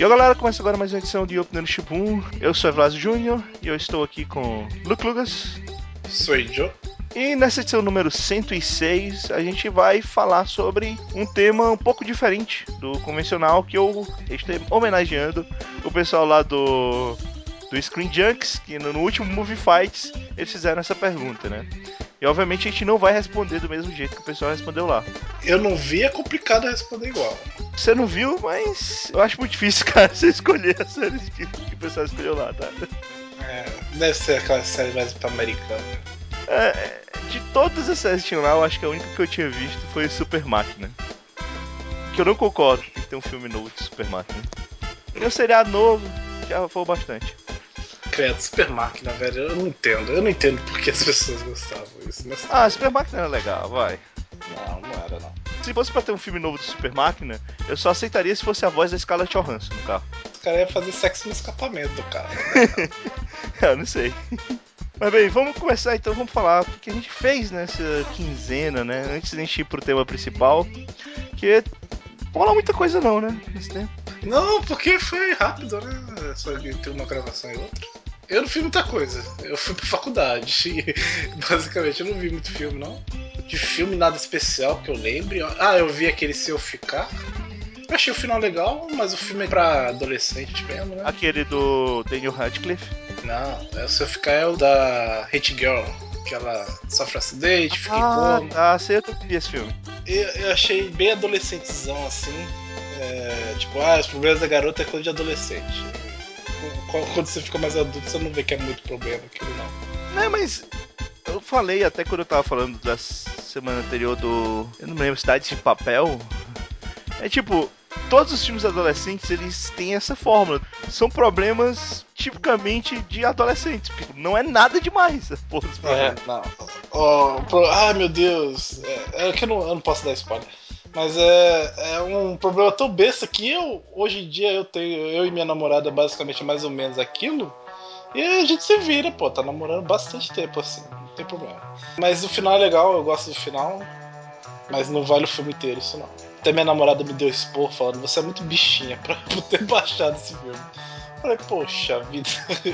E a galera, começa agora mais uma edição de Open Shibun. Eu sou Evlasio Júnior e eu estou aqui com Luke Lucas. Sou Joe. E nessa edição número 106, a gente vai falar sobre um tema um pouco diferente do convencional, que eu estou homenageando o pessoal lá do, do Screen Junks, que no, no último Movie Fights eles fizeram essa pergunta, né? E obviamente a gente não vai responder do mesmo jeito que o pessoal respondeu lá. Eu não vi, é complicado responder igual. Você não viu, mas eu acho muito difícil, cara, você escolher as séries que, que o pessoal escolheu lá, tá? É, deve ser aquela série mais pra americana. É, de todas as séries que tinham lá, eu acho que a única que eu tinha visto foi Super Máquina. Que eu não concordo que tem um filme novo de Super Máquina. E um seriado novo já foi bastante. Credo, Super Máquina, velho, eu não entendo. Eu não entendo por que as pessoas gostavam disso. Mas... Ah, Super Máquina era legal, vai. Não, não era não. Se fosse pra ter um filme novo de Super Máquina, eu só aceitaria se fosse a voz da Scarlett Johansson no carro. Os caras iam fazer sexo no escapamento do carro. eu não sei. Mas bem, vamos começar então, vamos falar o que a gente fez nessa quinzena, né? Antes de a gente ir pro tema principal. Que não rola muita coisa não, né? Nesse tempo. Não, porque foi rápido, né? Só de ter uma gravação e outra. Eu não vi muita coisa. Eu fui pra faculdade. Basicamente, eu não vi muito filme, não. De filme, nada especial que eu lembre. Ah, eu vi aquele Se Eu Ficar. Eu achei o final legal, mas o filme é pra adolescente mesmo, né? Aquele do Daniel Radcliffe? Não, é o Se Eu Ficar é o da Hate Girl. Que ela sofre acidente, fica ah, em coma. Ah, sei, eu vi esse filme. Eu, eu achei bem adolescentezão, assim. É, tipo, ah, os problemas da garota é coisa de adolescente quando você fica mais adulto, você não vê que é muito problema aquilo, não. Não, mas eu falei até quando eu tava falando da semana anterior do. Eu não me lembro, Cidade de Papel. É tipo, todos os filmes adolescentes eles têm essa fórmula. São problemas tipicamente de adolescentes. Não é nada demais, porra, É, não. Oh, pro... Ai meu Deus. É, é que eu não, eu não posso dar spoiler. Mas é, é um problema tão besta que eu, hoje em dia, eu tenho, eu e minha namorada basicamente mais ou menos aquilo. E a gente se vira, pô, tá namorando bastante tempo assim, não tem problema. Mas o final é legal, eu gosto do final, mas não vale o filme inteiro, isso não. Até minha namorada me deu expor falando, você é muito bichinha pra ter baixado esse filme. Eu falei, poxa vida.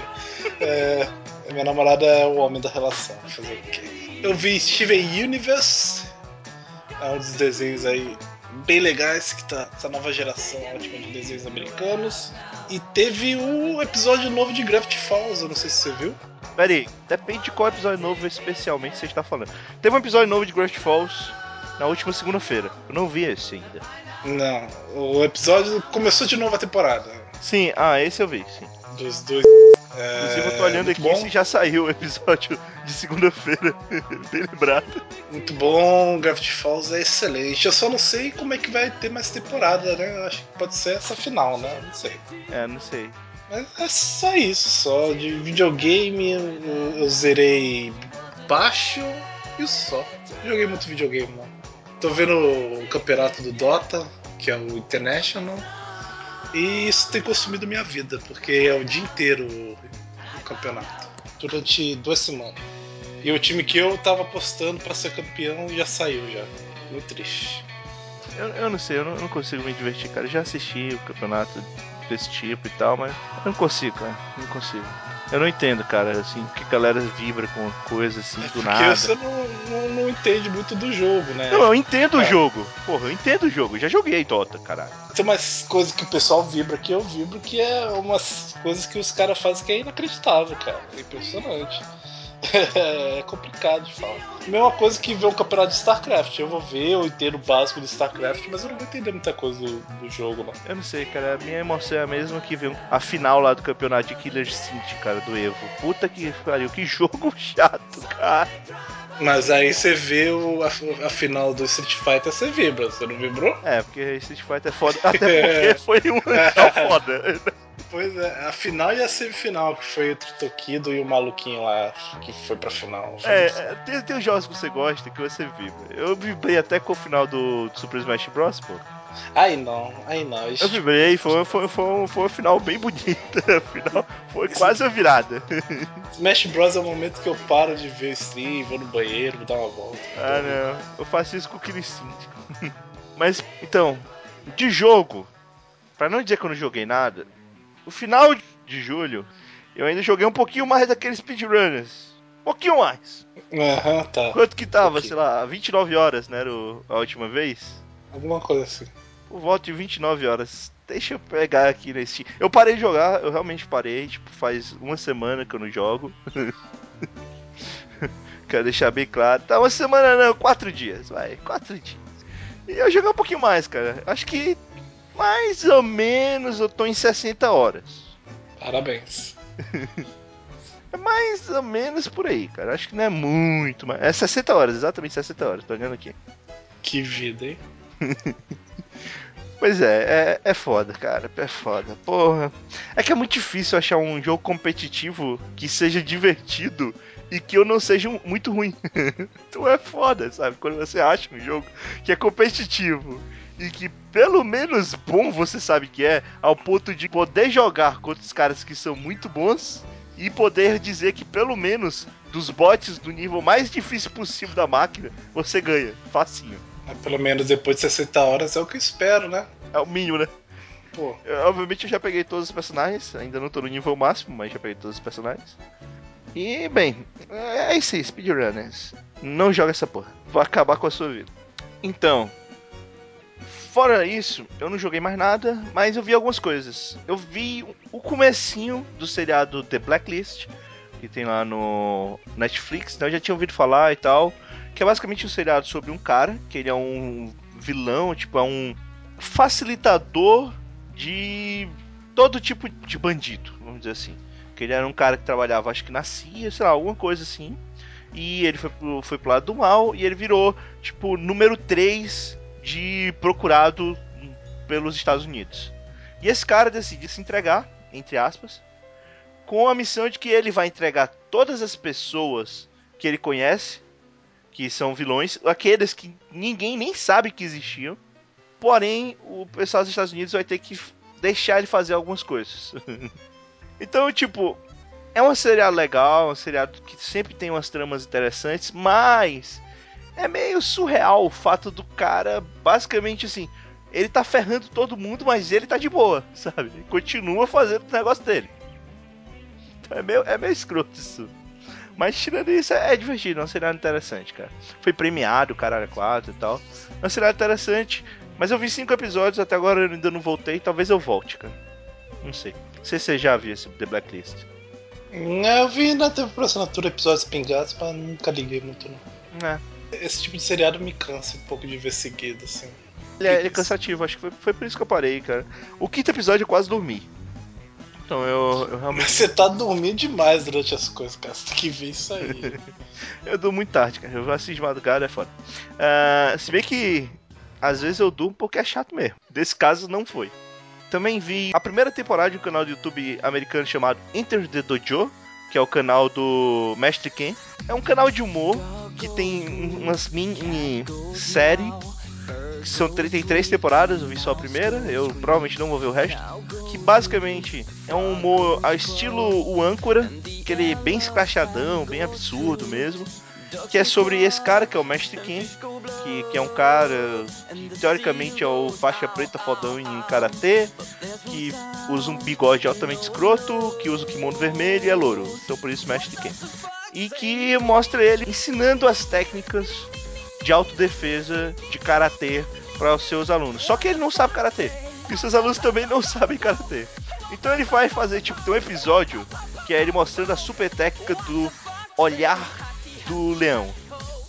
é, minha namorada é o homem da relação, fazer o quê? Eu vi Steven Universe, é um dos desenhos aí bem legais que tá essa nova geração ótima de desenhos americanos. E teve um episódio novo de Gravity Falls, eu não sei se você viu. Peraí, depende de qual episódio novo especialmente você está falando. Teve um episódio novo de Gravity Falls na última segunda-feira. Eu não vi esse ainda. Não, o episódio começou de novo a temporada. Sim, ah, esse eu vi, sim. Dos dois. É, Inclusive, eu tô olhando aqui bom. se já saiu o episódio de segunda-feira. Bem lembrado. Muito bom, Gravity Falls é excelente. Eu só não sei como é que vai ter mais temporada, né? Eu acho que pode ser essa final, né? Não sei. É, não sei. Mas é só isso, só. De videogame eu, eu zerei baixo e só. Joguei muito videogame, não. Tô vendo o campeonato do Dota, que é o International. E isso tem consumido minha vida, porque é o dia inteiro o campeonato. Durante duas semanas. E o time que eu tava apostando para ser campeão já saiu já. Muito triste. Eu, eu não sei, eu não, não, consigo me divertir, cara. Eu já assisti o campeonato desse tipo e tal, mas eu não consigo, cara. Não consigo. Eu não entendo, cara, assim, que a galera vibra com coisa assim é do nada. Porque você não, não, não, entende muito do jogo, né? Não, eu entendo é. o jogo. Porra, eu entendo o jogo. Eu já joguei Dota, caralho. Tem umas coisas que o pessoal vibra que eu vibro, que é umas coisas que os caras fazem que é inacreditável, cara. É impressionante. é complicado de falar. Mesma coisa que ver um campeonato de StarCraft. Eu vou ver, eu entendo o básico de StarCraft, mas eu não vou entender muita coisa do, do jogo, não. Eu não sei, cara. A minha emoção é a mesma que ver a final lá do campeonato de Killer Instinct, cara, do Evo. Puta que pariu, que jogo chato, cara. Mas aí você vê o, a, a, final do Street Fighter, você vibra, você não vibrou? É, porque Street Fighter é foda, até porque é. foi um final foda. Pois é, a final e a semifinal, que foi entre o Tokido e o maluquinho lá, que foi pra final. É, tem, tem os jogos que você gosta que você vibra. Eu vibrei até com o final do, do Super Smash Bros, pô. Aí não, aí não. Eu vibrei, foi, foi, foi, foi uma final bem bonita. Final, foi quase a virada. Smash Bros é o momento que eu paro de ver stream, vou no banheiro, vou dar uma volta. Ah, não. Eu faço isso com o Killer Mas, então, de jogo, Pra não dizer que eu não joguei nada, no final de julho, eu ainda joguei um pouquinho mais daqueles speedrunners. Um pouquinho mais. Aham, tá. Quanto que tava? Sei lá, 29 horas, né? Era a última vez? Alguma coisa assim. Por volta de 29 horas. Deixa eu pegar aqui nesse. Eu parei de jogar, eu realmente parei. Tipo, faz uma semana que eu não jogo. Quero deixar bem claro. Tá, uma semana não, quatro dias, vai, quatro dias. E eu joguei um pouquinho mais, cara. Acho que mais ou menos eu tô em 60 horas. Parabéns. É mais ou menos por aí, cara. Acho que não é muito, mas. É 60 horas, exatamente 60 horas, tô olhando aqui. Que vida, hein? Pois é, é, é foda, cara. É foda. Porra. É que é muito difícil achar um jogo competitivo que seja divertido e que eu não seja muito ruim. então é foda, sabe? Quando você acha um jogo que é competitivo e que pelo menos bom você sabe que é, ao ponto de poder jogar contra os caras que são muito bons e poder dizer que pelo menos dos bots do nível mais difícil possível da máquina, você ganha. Facinho. Mas pelo menos depois de 60 horas é o que eu espero, né? É o mínimo, né? Pô, Eu, obviamente eu já peguei todos os personagens, ainda não tô no nível máximo, mas já peguei todos os personagens. E, bem, é isso aí, speedrunners. Não joga essa porra. Vai acabar com a sua vida. Então, fora isso, eu não joguei mais nada, mas eu vi algumas coisas. Eu vi o comecinho do seriado The Blacklist, que tem lá no Netflix, então eu já tinha ouvido falar e tal. Que é basicamente um seriado sobre um cara, que ele é um vilão, tipo, é um facilitador de todo tipo de bandido, vamos dizer assim. Que ele era um cara que trabalhava, acho que na CIA, sei lá, alguma coisa assim. E ele foi pro, foi pro lado do mal e ele virou, tipo, número 3 de procurado pelos Estados Unidos. E esse cara decide se entregar, entre aspas, com a missão de que ele vai entregar todas as pessoas que ele conhece, que são vilões, aqueles que ninguém nem sabe que existiam. Porém, o pessoal dos Estados Unidos vai ter que deixar ele fazer algumas coisas. então, tipo, é um seriado legal, um seriado que sempre tem umas tramas interessantes, mas é meio surreal o fato do cara, basicamente assim, ele tá ferrando todo mundo, mas ele tá de boa, sabe? Ele continua fazendo o negócio dele. Então é meio, é meio escroto isso. Mas tirando isso, é, é divertido, é um seriado interessante, cara. Foi premiado, caralho, 4 e tal. É um seriado interessante, mas eu vi cinco episódios, até agora eu ainda não voltei, talvez eu volte, cara. Não sei. Não sei se você já viu esse The Blacklist. eu vi na TV por assinatura episódios pingados, mas nunca liguei muito não. É. Esse tipo de seriado me cansa um pouco de ver seguido, assim. Ele é, ele é cansativo, acho que foi, foi por isso que eu parei, cara. O quinto episódio eu quase dormi. Então eu, eu Mas realmente. você tá dormindo demais durante as coisas, cara. Você tem que ver isso aí. Eu durmo muito tarde, cara. Eu assisto de madrugada, é foda. Ah, se bem que às vezes eu durmo porque é chato mesmo. Desse caso não foi. Também vi a primeira temporada de um canal do YouTube americano chamado Enter the Dojo, que é o canal do Mestre Ken. É um canal de humor que tem um- umas mini séries. que São 33 temporadas, eu vi só a primeira, eu provavelmente não vou ver o resto. Que basicamente é um humor ao estilo o âncora, aquele bem escrachadão, bem absurdo mesmo. Que é sobre esse cara que é o Mestre Ken, que, que é um cara que teoricamente é o faixa preta fodão em karatê, que usa um bigode altamente escroto, que usa o kimono vermelho e é louro. Então por isso Mestre Ken. E que mostra ele ensinando as técnicas de autodefesa de karatê para os seus alunos. Só que ele não sabe karatê. E os seus alunos também não sabem karatê. Então ele vai fazer tipo tem um episódio que é ele mostrando a super técnica do olhar do leão,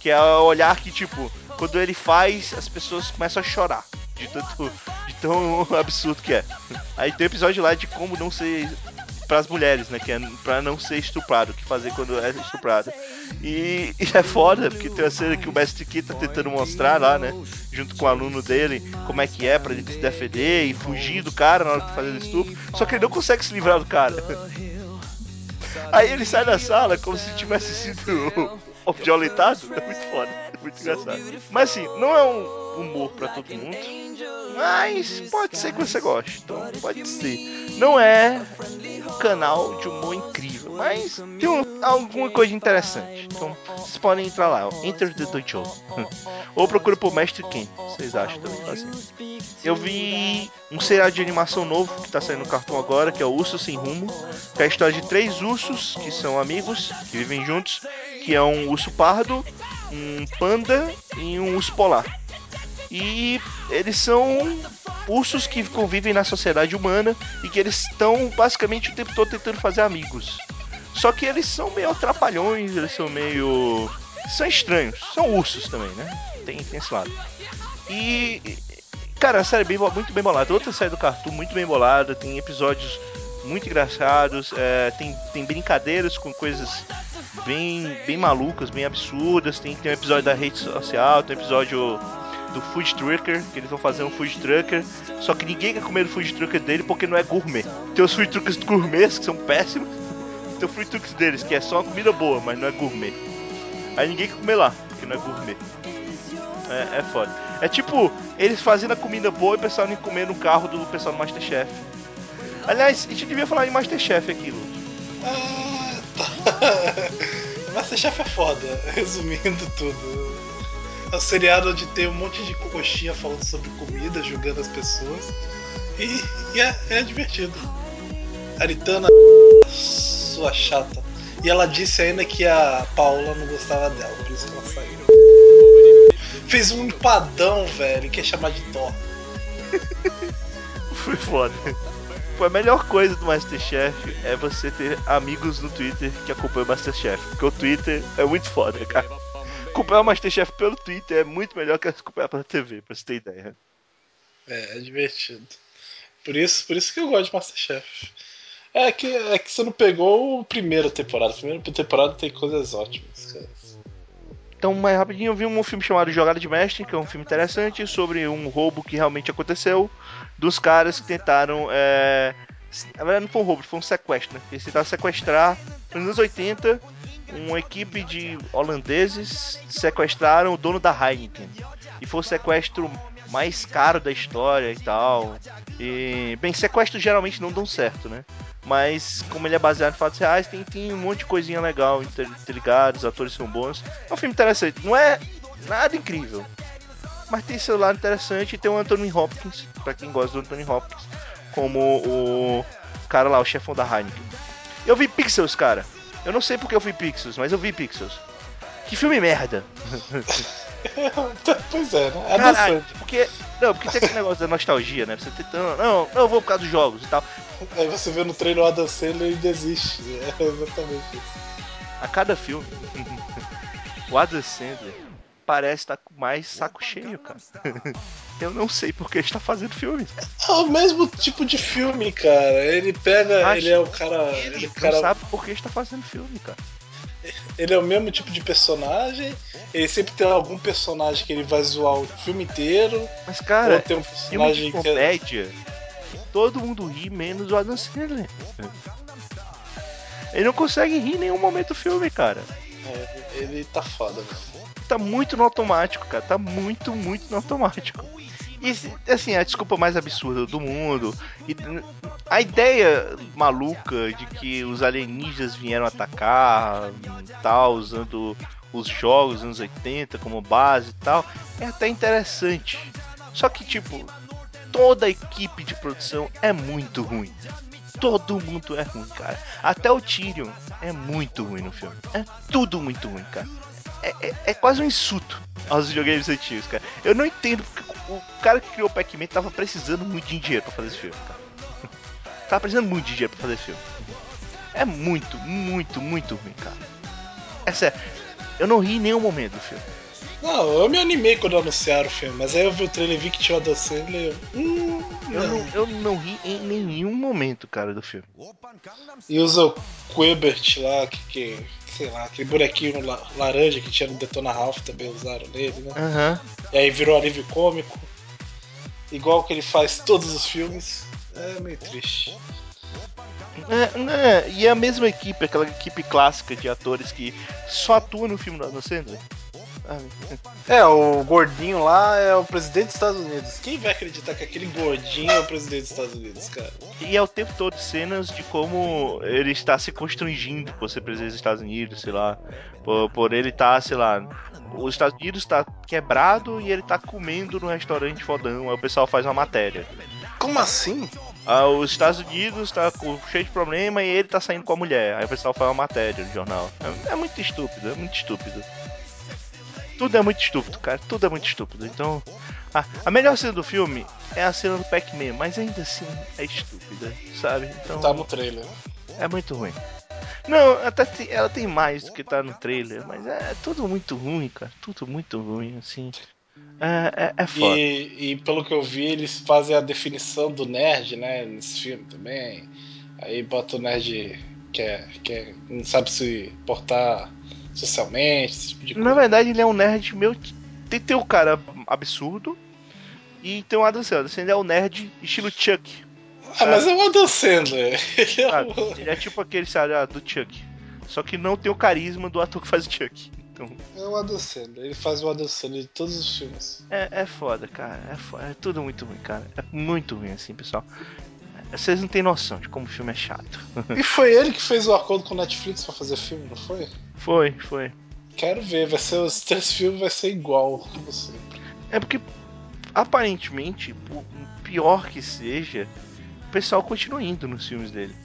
que é o olhar que tipo quando ele faz as pessoas começam a chorar de tanto de tão absurdo que é. Aí tem um episódio lá de como não ser para as mulheres, né, que é para não ser estuprado, o que fazer quando é estuprado. E, e é foda, porque tem uma cena que o Mestre Ki tá tentando mostrar lá, né? Junto com o aluno dele, como é que é pra ele se defender e fugir do cara na hora de fazer o estupro. Só que ele não consegue se livrar do cara. Aí ele sai da sala como se tivesse sido violentado. É muito foda, é muito engraçado. Mas assim, não é um humor pra todo mundo. Mas pode ser que você goste. Então pode ser. Não é um canal de humor incrível, mas tem um, alguma coisa interessante. Então vocês podem entrar lá, Enter the Dojo. Ou procura por Mestre Ken. Vocês acham também assim. Eu vi um seriado de animação novo que tá saindo no cartão agora, que é o Urso Sem Rumo. Que é a história de três ursos que são amigos, que vivem juntos, que é um urso pardo, um panda e um urso polar. E eles são ursos que convivem na sociedade humana e que eles estão basicamente o tempo todo tentando fazer amigos. Só que eles são meio atrapalhões, eles são meio. são estranhos. São ursos também, né? Tem, tem esse lado. E. Cara, a série é bem, muito bem bolada. Outra série do Cartoon muito bem bolada. Tem episódios muito engraçados. É, tem, tem brincadeiras com coisas bem, bem malucas, bem absurdas. Tem, tem um episódio da rede social, tem um episódio do Food Trucker, que eles vão fazer um Food Trucker, só que ninguém quer comer o Food Trucker dele porque não é gourmet. Tem os Food Truckers gourmets, que são péssimos, tem o Food Truckers deles, que é só comida boa, mas não é gourmet. Aí ninguém quer comer lá, porque não é gourmet. É, é foda. É tipo, eles fazendo a comida boa e o pessoal nem comer no carro do pessoal do Masterchef. Aliás, a gente devia falar de Masterchef aquilo. Ah, tá. Masterchef é foda, resumindo tudo. É um seriado onde tem um monte de coxinha falando sobre comida, julgando as pessoas. E, e é, é, divertido. Aritana, sua chata. E ela disse ainda que a Paula não gostava dela, por isso que ela saiu. Fez um empadão, velho, que é chamar de Thor. Foi foda. A melhor coisa do Masterchef é você ter amigos no Twitter que acompanham o Masterchef. Porque o Twitter é muito foda, cara acompanhar o Masterchef pelo Twitter é muito melhor que acompanhar pela TV, pra você ter ideia. É, é divertido. Por isso, por isso que eu gosto de Masterchef. É que, é que você não pegou a primeira temporada. A primeira temporada tem coisas ótimas, cara. Então, mais rapidinho, eu vi um filme chamado Jogada de Mestre, que é um filme interessante sobre um roubo que realmente aconteceu dos caras que tentaram. É... Na verdade, não foi um roubo, foi um sequestro, né? Eles tentaram sequestrar nos anos 80 uma equipe de holandeses sequestraram o dono da Heineken. E foi o sequestro mais caro da história e tal. E, bem, sequestros geralmente não dão certo, né? Mas, como ele é baseado em fatos reais, tem, tem um monte de coisinha legal interligada, os atores são bons. É um filme interessante. Não é nada incrível. Mas tem seu lado interessante e tem o Anthony Hopkins, para quem gosta do Anthony Hopkins, como o cara lá, o chefão da Heineken. Eu vi Pixels, cara. Eu não sei porque eu vi Pixels, mas eu vi Pixels. Que filme merda. pois é, né? É Caralho, porque, não, porque tem aquele negócio da nostalgia, né? Você tentando, não, não, eu vou por causa dos jogos e tal. Aí você vê no trailer o Adam Sandler e desiste. É exatamente isso. A cada filme, o Adam Sandler parece estar com mais saco cheio, cara. Eu não sei porque está fazendo filmes. É o mesmo tipo de filme, cara. Ele pega, Acho ele é o cara. Ele, ele cara... sabe por que está fazendo filme, cara. Ele é o mesmo tipo de personagem. Ele sempre tem algum personagem que ele vai zoar o filme inteiro. Mas, cara, ou tem um personagem de comédia. Que é... Todo mundo ri, menos o Adam Sandler. Ele não consegue rir em nenhum momento do filme, cara. É, ele tá foda, velho. Tá muito no automático, cara. Tá muito, muito no automático. E assim, a desculpa mais absurda do mundo. E a ideia maluca de que os alienígenas vieram atacar tal, usando os jogos dos anos 80 como base e tal, é até interessante. Só que, tipo, toda a equipe de produção é muito ruim. Todo mundo é ruim, cara. Até o Tyrion é muito ruim no filme. É tudo muito ruim, cara. É, é, é quase um insulto aos videogames antigos, cara. Eu não entendo porque o cara que criou o Pac-Man tava precisando muito de dinheiro pra fazer esse filme, cara. tava precisando muito de dinheiro pra fazer esse filme. É muito, muito, muito ruim, cara. É sério. Eu não ri em nenhum momento do filme. Não, eu me animei quando anunciaram o filme, mas aí eu vi o trailer e vi que tinha o Adam Sandler. Hum, eu, não. Não, eu não ri em nenhum momento, cara, do filme. E usa o Quebert lá, que, que sei lá, aquele bonequinho laranja que tinha no Detona Ralph também usaram nele, né? Uhum. E aí virou alívio cômico. Igual que ele faz todos os filmes. É meio triste. É, né? E é a mesma equipe, aquela equipe clássica de atores que só atua no filme do Adam Sandler. É, o gordinho lá é o presidente dos Estados Unidos. Quem vai acreditar que aquele gordinho é o presidente dos Estados Unidos, cara? E é o tempo todo cenas de como ele está se constrangindo por ser presidente dos Estados Unidos, sei lá. Por, por ele estar, tá, sei lá, os Estados Unidos está quebrado e ele está comendo no restaurante fodão. Aí o pessoal faz uma matéria. Como assim? Ah, os Estados Unidos tá com, cheio de problema e ele tá saindo com a mulher. Aí o pessoal faz uma matéria no jornal. É, é muito estúpido, é muito estúpido. Tudo é muito estúpido, cara. Tudo é muito estúpido. Então, a, a melhor cena do filme é a cena do Pac-Man, mas ainda assim é estúpida, sabe? Então, tá no trailer. É muito ruim. Não, até tem, ela tem mais do que tá no trailer, mas é, é tudo muito ruim, cara. Tudo muito ruim, assim. É, é, é foda. E, e, pelo que eu vi, eles fazem a definição do nerd, né? Nesse filme também. Aí bota o nerd que, é, que é, não sabe se portar socialmente, esse tipo de coisa. Na verdade, ele é um nerd meio. Tem, tem um cara absurdo e tem um Adam Sandler. Ele é um nerd estilo Chuck. Ah, mas é o Adam Sandler. Ele é, o... ele é tipo aquele, sabe, do Chuck. Só que não tem o carisma do ator que faz o Chuck. Então... É o Adam Sandler, ele faz o Adam Sandler de todos os filmes. É, é foda, cara. É, foda. é tudo muito ruim, cara. É muito ruim, assim, pessoal. Vocês não têm noção de como o filme é chato. E foi ele que fez o acordo com o Netflix pra fazer filme, não foi? Foi, foi. Quero ver, vai ser os três filmes vai ser igual, como sempre. É porque aparentemente, por pior que seja, o pessoal continua indo nos filmes dele.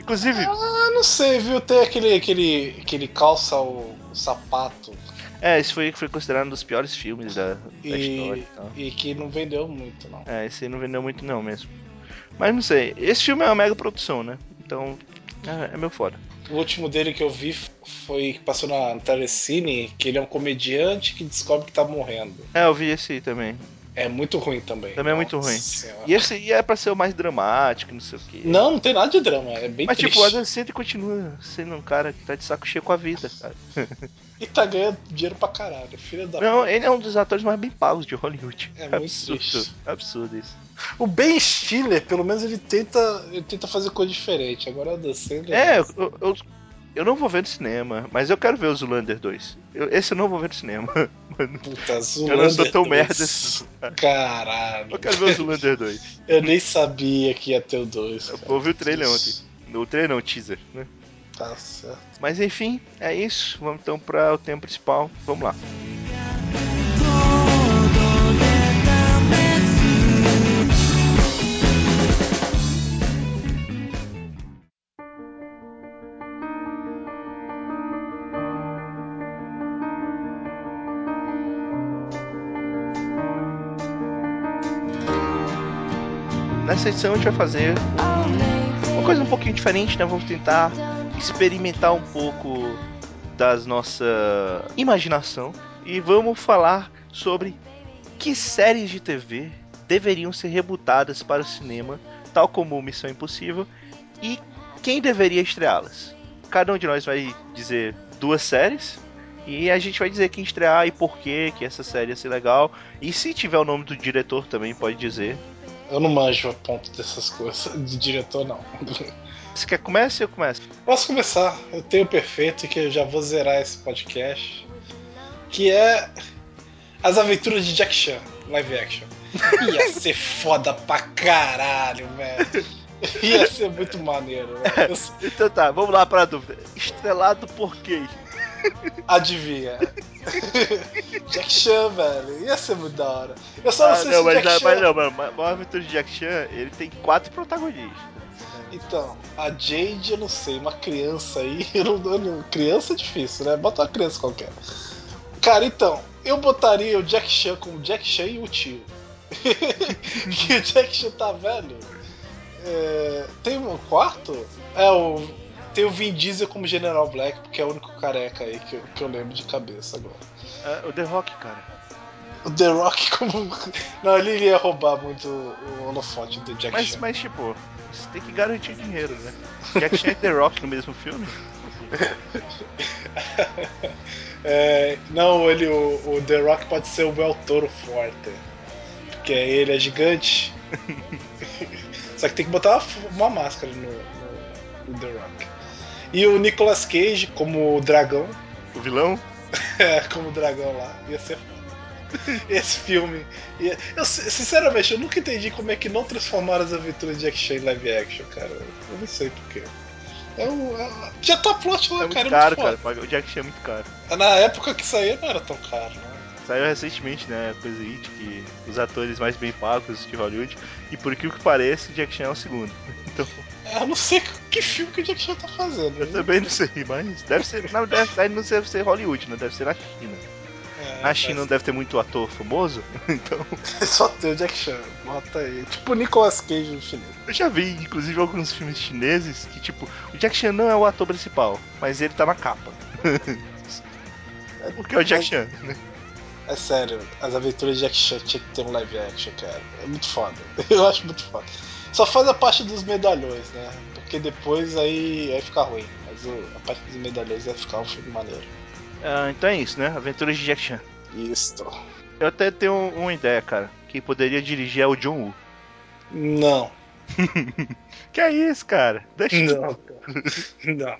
Inclusive. Ah, não sei, viu? Tem aquele, aquele, aquele calça o, o sapato. É, esse foi, foi considerado um dos piores filmes da, da e, história. E que não vendeu muito, não. É, esse aí não vendeu muito, não mesmo. Mas não sei, esse filme é uma mega produção, né? Então, é, é meu foda. O último dele que eu vi foi que passou na Telecine, que ele é um comediante que descobre que tá morrendo. É, eu vi esse aí também. É muito ruim também. Também é muito ruim. E esse e é pra ser o mais dramático, não sei o quê. Não, não tem nada de drama, é bem Mas triste. tipo, o Adam Sandler continua sendo um cara que tá de saco cheio com a vida, cara. e tá ganhando dinheiro pra caralho, filho da Não, ele é um dos atores mais bem pagos de Hollywood. É, é muito absurdo, triste. absurdo isso. O Ben Stiller, pelo menos ele tenta, ele tenta fazer coisa diferente. Agora o Adam Sandler... É, eu, eu eu não vou ver no cinema, mas eu quero ver o Zulander 2. Eu, esse eu não vou ver no cinema. Mano. Puta, Zulander Eu não sou tão 2. merda assim. Caralho. Eu quero ver o Zulander 2. Eu nem sabia que ia ter o 2. Eu ouvi o trailer ontem. O trailer não, o teaser, né? Tá certo. Mas enfim, é isso. Vamos então para o tema principal. Vamos lá. Nessa edição a gente vai fazer uma coisa um pouquinho diferente, né? Vamos tentar experimentar um pouco das nossa imaginação e vamos falar sobre que séries de TV deveriam ser rebutadas para o cinema, tal como Missão Impossível, e quem deveria estreá-las. Cada um de nós vai dizer duas séries e a gente vai dizer quem estrear e por que que essa série ia ser legal. E se tiver o nome do diretor também pode dizer. Eu não manjo a ponto dessas coisas, de diretor não. Você quer começar ou eu começo? Posso começar. Eu tenho o perfeito que eu já vou zerar esse podcast. Que é As Aventuras de Jack Chan, live action. Ia ser foda pra caralho, velho. Ia ser muito maneiro, velho. Então tá, vamos lá pra dúvida. Estrelado por quem? Adivinha. Jack Chan, velho. Ia ser muito da hora. Eu só não ah, sei não, se mas, Jack mas, Chan... não, mano. O Aventura de Jack Chan, ele tem quatro protagonistas. Então, a Jade, eu não sei, uma criança aí, eu não, eu não, criança é difícil, né? Bota uma criança qualquer. Cara, então, eu botaria o Jack Chan com o Jack Chan e o tio. que o Jack Chan tá velho. É, tem um quarto? É o tem o Vin Diesel como General Black, porque é o único careca aí que eu, que eu lembro de cabeça agora. É, o The Rock, cara. O The Rock como. Não, ele ia roubar muito o holofote do Jack mas, Chan. Mas, tipo, você tem que garantir dinheiro, né? Jack Chan e The Rock no mesmo filme? é, não, ele, o, o, The Rock pode ser o El Toro Forte. Porque ele é gigante. Só que tem que botar uma, uma máscara no, no, no The Rock. E o Nicolas Cage como dragão. O vilão? É, como o dragão lá. Ia ser foda. Esse filme. Eu, sinceramente, eu nunca entendi como é que não transformaram as aventuras de Jack Chan em live action, cara. Eu não sei porquê. É um, é... Já tá plot lá, É muito cara. caro, é muito cara. O Jack Chan é muito caro. foda. Na época que saía não era tão caro, né? Saiu recentemente, né? Coisa aí de que os atores mais bem pagos de Hollywood. E por aquilo que parece, Jack Chan é o segundo. Então, Eu não sei que filme que o Jack Chan tá fazendo. eu também não sei, mas deve ser. Não, deve, não deve ser Hollywood, não deve ser na China. É, Na China não deve ter muito ator famoso, então. Só tem o Jack Chan, bota aí. Tipo o Nicolas Cage no chinês. Eu já vi, inclusive, alguns filmes chineses que, tipo, o Jack Chan não é o ator principal, mas ele tá na capa. Porque é o Jack Chan, né? É sério, as aventuras de Jack Chan tinha que ter um live action, cara. É muito foda. Eu acho muito foda. Só faz a parte dos medalhões, né? Porque depois aí, aí fica ruim. Mas a parte dos medalhões vai ficar um filme maneiro. Ah, então é isso, né? Aventuras de Jack Chan. Isso. Eu até tenho uma ideia, cara. Quem poderia dirigir é o John Woo. Não. Que é isso, cara? Deixa Não, cara. Não.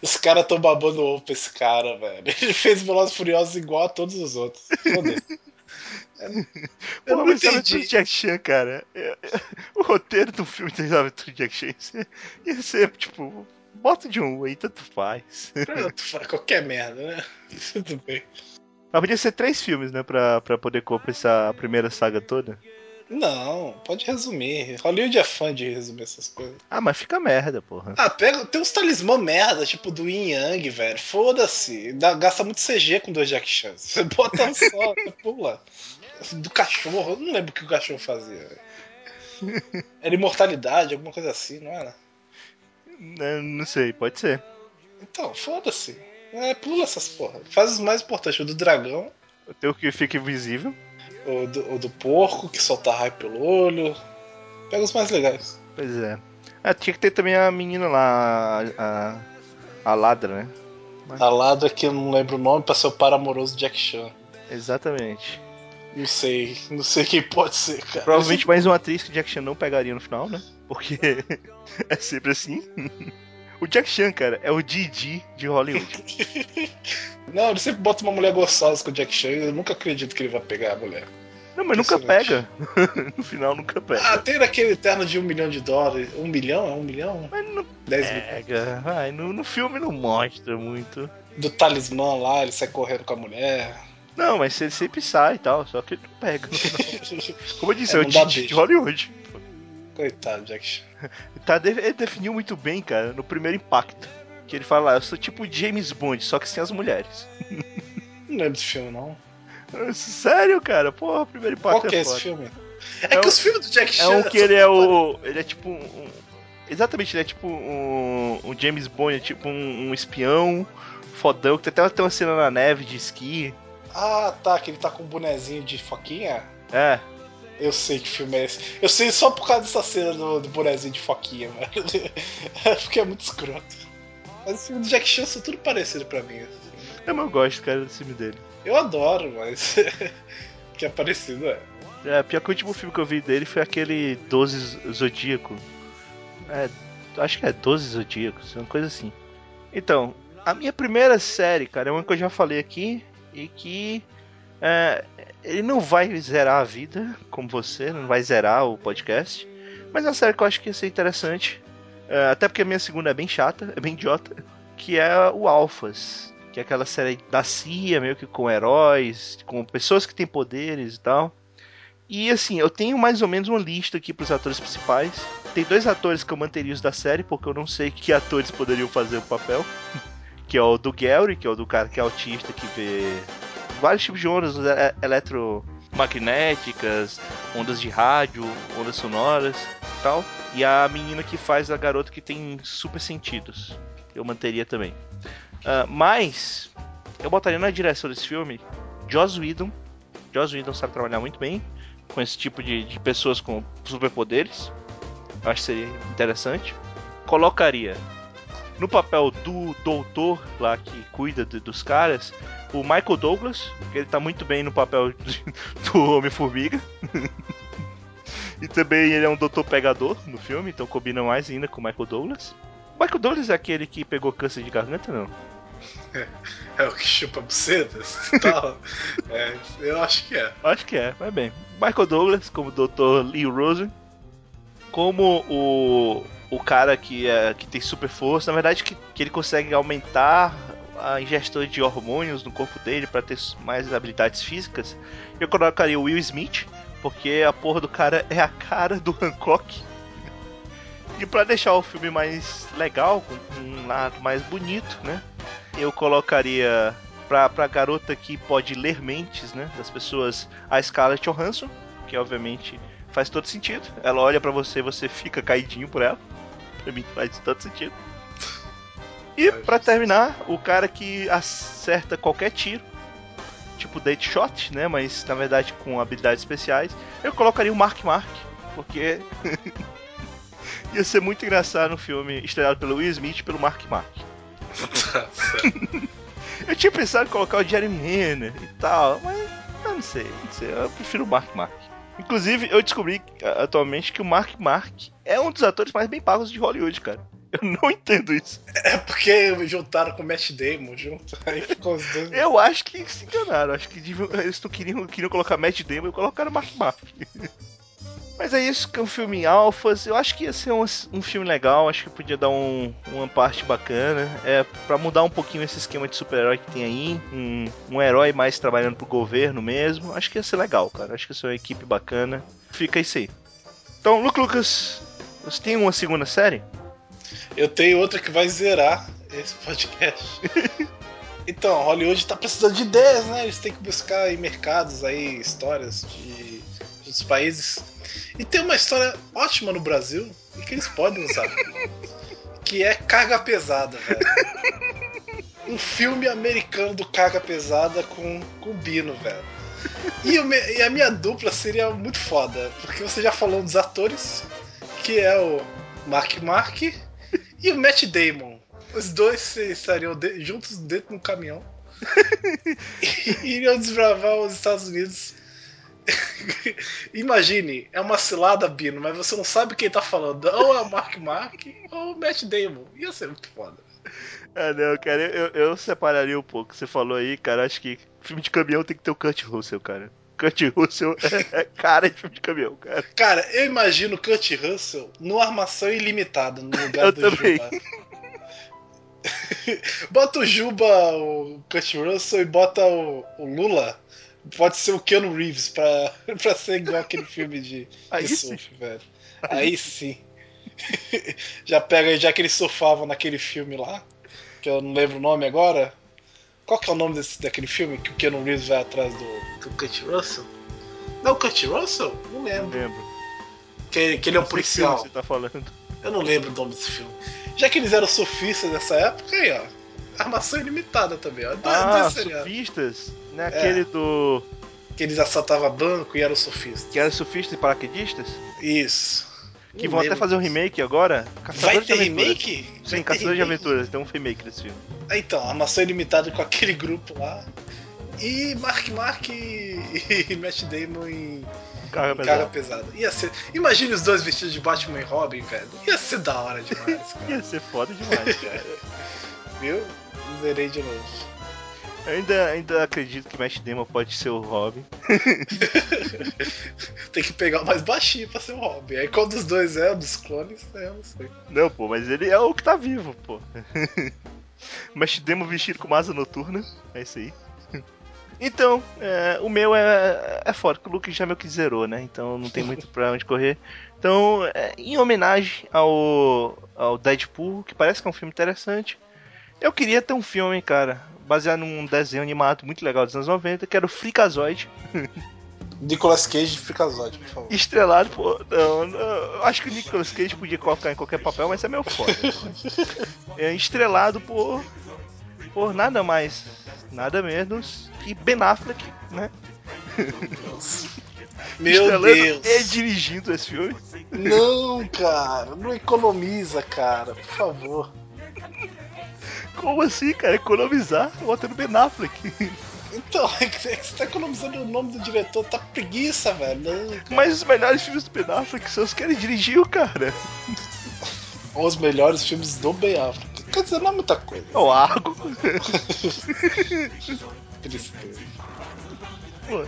Os caras tão babando ovo pra esse cara, velho. Ele fez Velozes Furiosos igual a todos os outros. Foda-se. Pô, Eu não mas Aventuras de entendi. Jack Chan, cara. é- é- O roteiro do filme Aventuras de Jack Chan ia ser, ia ser, tipo, bota John Woo aí, tanto faz. Pronto, faz qualquer merda, né? Tudo bem. Mas podia ser três filmes, né? Pra, pra poder compensar a primeira saga toda. Não, pode resumir. Hollywood é fã de resumir essas coisas. Ah, mas fica merda, porra. Ah, pega, tem uns talismã merda, tipo do Yin Yang, velho. Foda-se. Gasta muito CG com dois Jack Chan. Você bota um só, pula. Do cachorro, eu não lembro o que o cachorro fazia. Era imortalidade, alguma coisa assim, não era? Né, Não sei, pode ser. Então, foda-se. É, pula essas porra. Faz os mais importantes, o do dragão, o que fica invisível. o do, o do porco, que solta raio pelo olho. Pega os mais legais. Pois é. Ah, tinha que ter também a menina lá, a, a, a ladra, né? A ladra que eu não lembro o nome pra ser o par amoroso Jack Chan. Exatamente. Não sei, não sei quem pode ser, cara. Provavelmente mais uma atriz que o Jack Chan não pegaria no final, né? Porque é sempre assim. O Jack Chan, cara, é o Didi de Hollywood. Não, ele sempre bota uma mulher gostosa com o Jack Chan e eu nunca acredito que ele vai pegar a mulher. Não, mas nunca pega. No final nunca pega. Ah, tem naquele eterno de um milhão de dólares. Um milhão? É um milhão? Mas não Dez pega. Ai, no, no filme não mostra muito. Do talismã lá, ele sai correndo com a mulher. Não, mas ele sempre sai e tal, só que ele não pega. Como eu disse, É, é, o Didi de. Hollywood. Coitado, Jack Chan. Tá, ele definiu muito bem, cara, no primeiro impacto. Que ele fala, "Ah, eu sou tipo James Bond, só que sem as mulheres. Não lembro desse filme, não. Sério, cara? Porra, o primeiro impacto Qual que é esse foda. filme? É, É que um- os filmes do Jack É Chan. um que ele é o. Ele é tipo um. um- exatamente, ele é tipo um, um James Bond, é tipo um, um espião fodão, que tem até tem uma cena na neve de esqui. Ah, tá, que ele tá com um bonezinho de foquinha. É. Eu sei que filme é esse. Eu sei só por causa dessa cena do, do bonezinho de foquinha, mano. Porque é muito escroto. Mas os filmes do Jack Chan são tudo parecido pra mim. assim. É, mas eu gosto, cara, do filme dele. Eu adoro, mas. que é parecido, é. É, pior que o último filme que eu vi dele foi aquele 12 Zodíaco. É, acho que é 12 Zodíacos, uma coisa assim. Então, a minha primeira série, cara, é uma que eu já falei aqui e que é, ele não vai zerar a vida como você, não vai zerar o podcast, mas é uma série que eu acho que ia ser interessante. É, até porque a minha segunda é bem chata, é bem idiota, que é o Alphas, que é aquela série da CIA, meio que com heróis, com pessoas que têm poderes e tal. E assim, eu tenho mais ou menos uma lista aqui pros atores principais. Tem dois atores que eu manteria os da série, porque eu não sei que atores poderiam fazer o papel. Que é o do Gary, que é o do cara que é autista, que vê vários tipos de ondas é, eletromagnéticas, ondas de rádio, ondas sonoras tal. E a menina que faz a garota que tem super sentidos. Eu manteria também. Ah, mas, eu botaria na direção desse filme Joss Whedon. Joss Whedon sabe trabalhar muito bem com esse tipo de, de pessoas com superpoderes. Acho que seria interessante. Colocaria no papel do doutor lá que cuida de- dos caras o Michael Douglas, que ele tá muito bem no papel de- do Homem-Formiga. e também ele é um doutor pegador no filme, então combina mais ainda com o Michael Douglas. O Michael Douglas é aquele que pegou câncer de garganta, não? É, é o que chupa bucetas e tal. É, eu acho que é. Acho que é, vai bem. Michael Douglas como Dr. Lee Rosen. Como o, o cara que, é, que tem super força. Na verdade, que, que ele consegue aumentar a ingestão de hormônios no corpo dele para ter mais habilidades físicas. Eu colocaria o Will Smith, porque a porra do cara é a cara do Hancock. E para deixar o filme mais legal, com um lado mais bonito, né? Eu colocaria pra, pra garota que pode ler mentes, né? Das pessoas, a Scarlett Johansson, que obviamente faz todo sentido. Ela olha para você e você fica caidinho por ela. Pra mim faz todo sentido. E para terminar, o cara que acerta qualquer tiro, tipo date shot, né? Mas na verdade com habilidades especiais, eu colocaria o Mark Mark, porque ia ser muito engraçado no filme estrelado pelo Will Smith e pelo Mark Mark. eu tinha pensado em colocar o Jeremy Renner e tal, mas eu não sei, não sei, eu prefiro o Mark Mark. Inclusive, eu descobri atualmente que o Mark Mark é um dos atores mais bem pagos de Hollywood, cara. Eu não entendo isso. É porque juntaram com o Matt Damon junto, aí ficou os dois. Eu acho que se enganaram, acho que eles não queriam, queriam colocar Matt Damon e colocaram Mark Mark. Mas é isso que é um filme em alfas. Eu acho que ia ser um, um filme legal, acho que podia dar um, uma parte bacana. É para mudar um pouquinho esse esquema de super-herói que tem aí. Um, um herói mais trabalhando pro governo mesmo. Acho que ia ser legal, cara. Acho que ia ser uma equipe bacana. Fica isso aí. Então, Luke Lucas, você tem uma segunda série? Eu tenho outra que vai zerar esse podcast. então, Hollywood tá precisando de ideias, né? Eles têm que buscar em mercados aí histórias de outros países e tem uma história ótima no Brasil e que eles podem usar. que é Carga Pesada, velho. Um filme americano do Carga Pesada com, com o Bino, velho. E, o, e a minha dupla seria muito foda, porque você já falou dos atores, que é o Mark Mark e o Matt Damon. Os dois estariam de, juntos dentro de um caminhão e iriam desbravar os Estados Unidos Imagine, é uma cilada, Bino, mas você não sabe quem tá falando. Ou é o Mark Mark ou o Matt Damon. Ia ser muito foda. Ah, não, cara, eu, eu separaria um pouco. Você falou aí, cara, acho que filme de caminhão tem que ter o Kurt Russell, cara. Kurt Russell é, é cara de filme de caminhão, cara. Cara, eu imagino Kurt Russell no Armação Ilimitada, no lugar eu do também. Juba. bota o Juba, o Kurt Russell, e bota o, o Lula pode ser o Keanu Reeves pra, pra ser igual aquele filme de, Aí de surf, velho. Aí, Aí sim. já pega, já que eles surfavam naquele filme lá, que eu não lembro o nome agora. Qual que é o nome desse, daquele filme que o Keanu Reeves vai atrás do, do Kurt Russell? Não, o Kurt Russell? Não lembro. Não lembro. Que, que ele é um policial. você tá falando. Eu não lembro o nome desse filme. Já que eles eram surfistas nessa época, aí, ó. Armação ilimitada também, ó. Dois, ah, dois surfistas? Né? É. Aquele do. Que eles assaltavam banco e eram surfistas. Que eram surfistas e paraquedistas? Isso. Que Não vão até fazer um remake agora. Caçador Vai ter remake? Sim, Caçador de Aventuras, tem um remake desse filme. Ah, então, Armação Ilimitada com aquele grupo lá. E Mark Mark e, e Matt Damon em carga, em carga pesada. Ia ser. Imagine os dois vestidos de Batman e Robin, velho. Ia ser da hora demais, cara. Ia ser foda demais, cara. Viu? Zerei de novo. Ainda, ainda acredito que Matt Damon pode ser o Robin. Tem que pegar o mais baixinho pra ser o Robin. Aí quando os dois é, dos clones, é, eu não sei. Não, pô, mas ele é o que tá vivo, pô. Matt Damon vestido com asa noturna. É isso aí. Então, é, o meu é, é foda, que o Luke já meio que zerou, né? Então não tem muito pra onde correr. Então, é, em homenagem ao, ao Deadpool, que parece que é um filme interessante, eu queria ter um filme, cara, baseado num desenho animado muito legal dos anos 90, que era o Freakazoid. Nicolas Cage de Freakazoid, por favor. Estrelado, pô. Não, não, eu acho que o Nicolas Cage podia colocar em qualquer papel, mas é meu foda. é estrelado por. por nada mais, nada menos que Ben Affleck, né? Meu Deus! E dirigindo esse filme. Não, cara, não economiza, cara, por favor. Como assim, cara? Economizar botando Ben Affleck. Então, é que você tá economizando o nome do diretor, tá preguiça, velho. Mas os melhores filmes do Ben Affleck são os que ele dirigiu, cara. Os melhores filmes do Ben Affleck. Quer dizer, não é muita coisa. O Argo. Tristeza. Pô,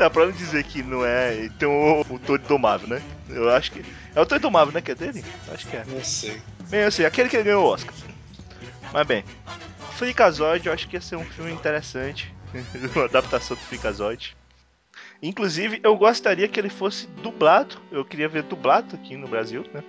Dá pra não dizer que não é. Tem o, o Toro Domável, né? Eu acho que. É o Toro Domável, né? Que é dele? Acho que é. Não sei. Bem, assim, aquele que ganhou o Oscar. Mas bem. Freakazoid eu acho que ia ser um filme interessante. Uma adaptação do Freakazoid. Inclusive, eu gostaria que ele fosse dublado. Eu queria ver dublado aqui no Brasil, né?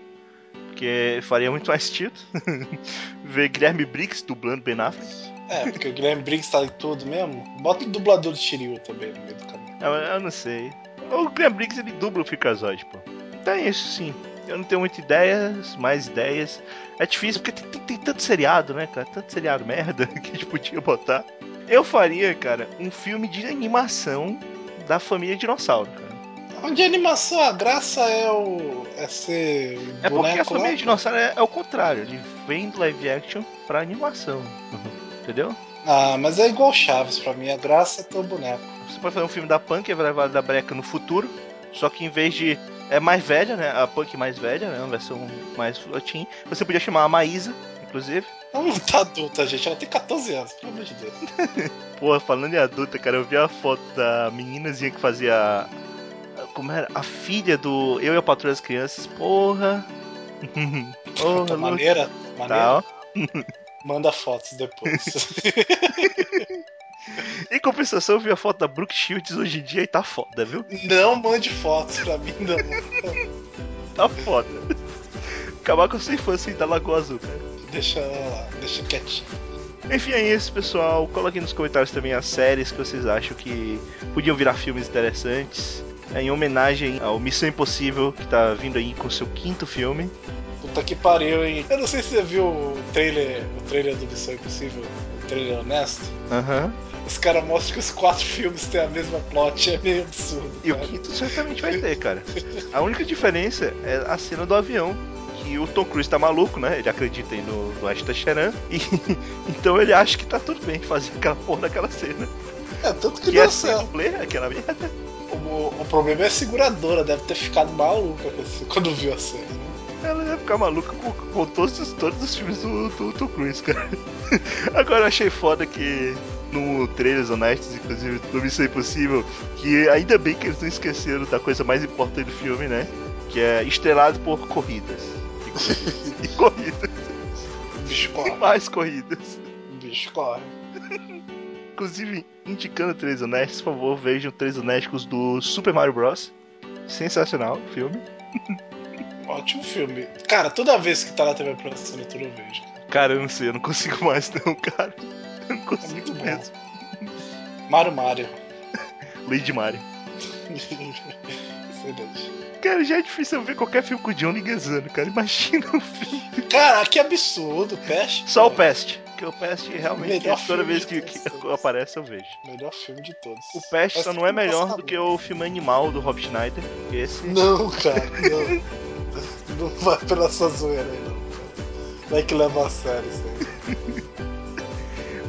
Porque faria muito mais sentido. ver Guilherme Briggs dublando Ben Affleck. É, porque o Guilherme Briggs tá em tudo mesmo. Bota o dublador de Shiryu também no meio do caminho. Eu, eu não sei. O Guilherme Briggs ele dubla o Freakazoid, pô. Então é isso, sim. Eu não tenho muitas ideias, mais ideias. É difícil porque tem, tem- tem tanto seriado, né, cara? Tanto seriado merda que a gente podia botar. Eu faria, cara, um filme de animação da família dinossauro, cara. Onde a animação, a graça é o. é ser. É porque a família dinossauro é, é o contrário. Ele vem do live action pra animação. Entendeu? Ah, mas é igual Chaves pra mim. A graça é ter o boneco. Você pode fazer um filme da Punk, levar da Breca no futuro. Só que em vez de. É mais velha, né? A Punk mais velha, né? Uma versão mais flotinha. Você podia chamar a Maísa, inclusive. Ela não tá adulta, gente. Ela tem 14 anos, pelo amor de Deus. Pô, falando em adulta, cara, eu vi a foto da meninazinha que fazia. Como era? A filha do Eu e a Patrulha das Crianças. Porra! Porra, Tá maneira, maneira. Tá. Manda fotos depois. Em compensação, eu vi a foto da Brooke Shields hoje em dia e tá foda, viu? não mande fotos pra mim, não. Tá foda. Acabar com a sua infância da Lagoa Azul, cara. Deixa ela lá, deixa quietinho. Enfim, é isso, pessoal. Coloquem nos comentários também as séries que vocês acham que podiam virar filmes interessantes. É, em homenagem ao Missão Impossível, que tá vindo aí com seu quinto filme. Puta que pariu, hein? Eu não sei se você viu o trailer, o trailer do Missão Impossível, trailer honesto. Aham. Os caras mostram que os quatro filmes têm a mesma plot, é meio absurdo. E o cara. quinto certamente vai ter, cara. A única diferença é a cena do avião. Que o Tom Cruise tá maluco, né? Ele acredita aí no, no Ashton Charan. E então ele acha que tá tudo bem fazer aquela porra daquela cena. É, tanto que Que deu é certo. dublê, aquela merda. O, o problema é a seguradora, deve ter ficado maluca quando viu a cena. né? Ela ia ficar maluca com, com todos, os- todos os filmes do, do Tom Cruise, cara. Agora eu achei foda que no Trailers Honestos, inclusive do Missão Impossível, que ainda bem que eles não esqueceram da coisa mais importante do filme, né? Que é estrelado por corridas. E corridas. E corridas. E mais corridas. bicho corre. Inclusive, indicando Três Honestos, por favor, vejam Três Honestos do Super Mario Bros. Sensacional o filme. Ótimo filme. Cara, toda vez que tá na TV por assinatura eu vejo. Cara, eu não sei, eu não consigo mais não, cara. Eu não É consigo bom. mesmo. Mario Mario. Lady Mario. Excelente. Cara, já é difícil eu ver qualquer filme com o John Leguizano, cara. Imagina um filme. Cara, que absurdo, Peste. Só o cara, Pest. Que o Pest realmente, Melhor toda vez que, que aparece, eu vejo. Melhor filme de todos. O Pest Mas só não é melhor do que o filme Animal do Rob Schneider. Esse. Não, cara, não. não vai pela sua zoeira aí, não. Vai que leva a sério isso aí.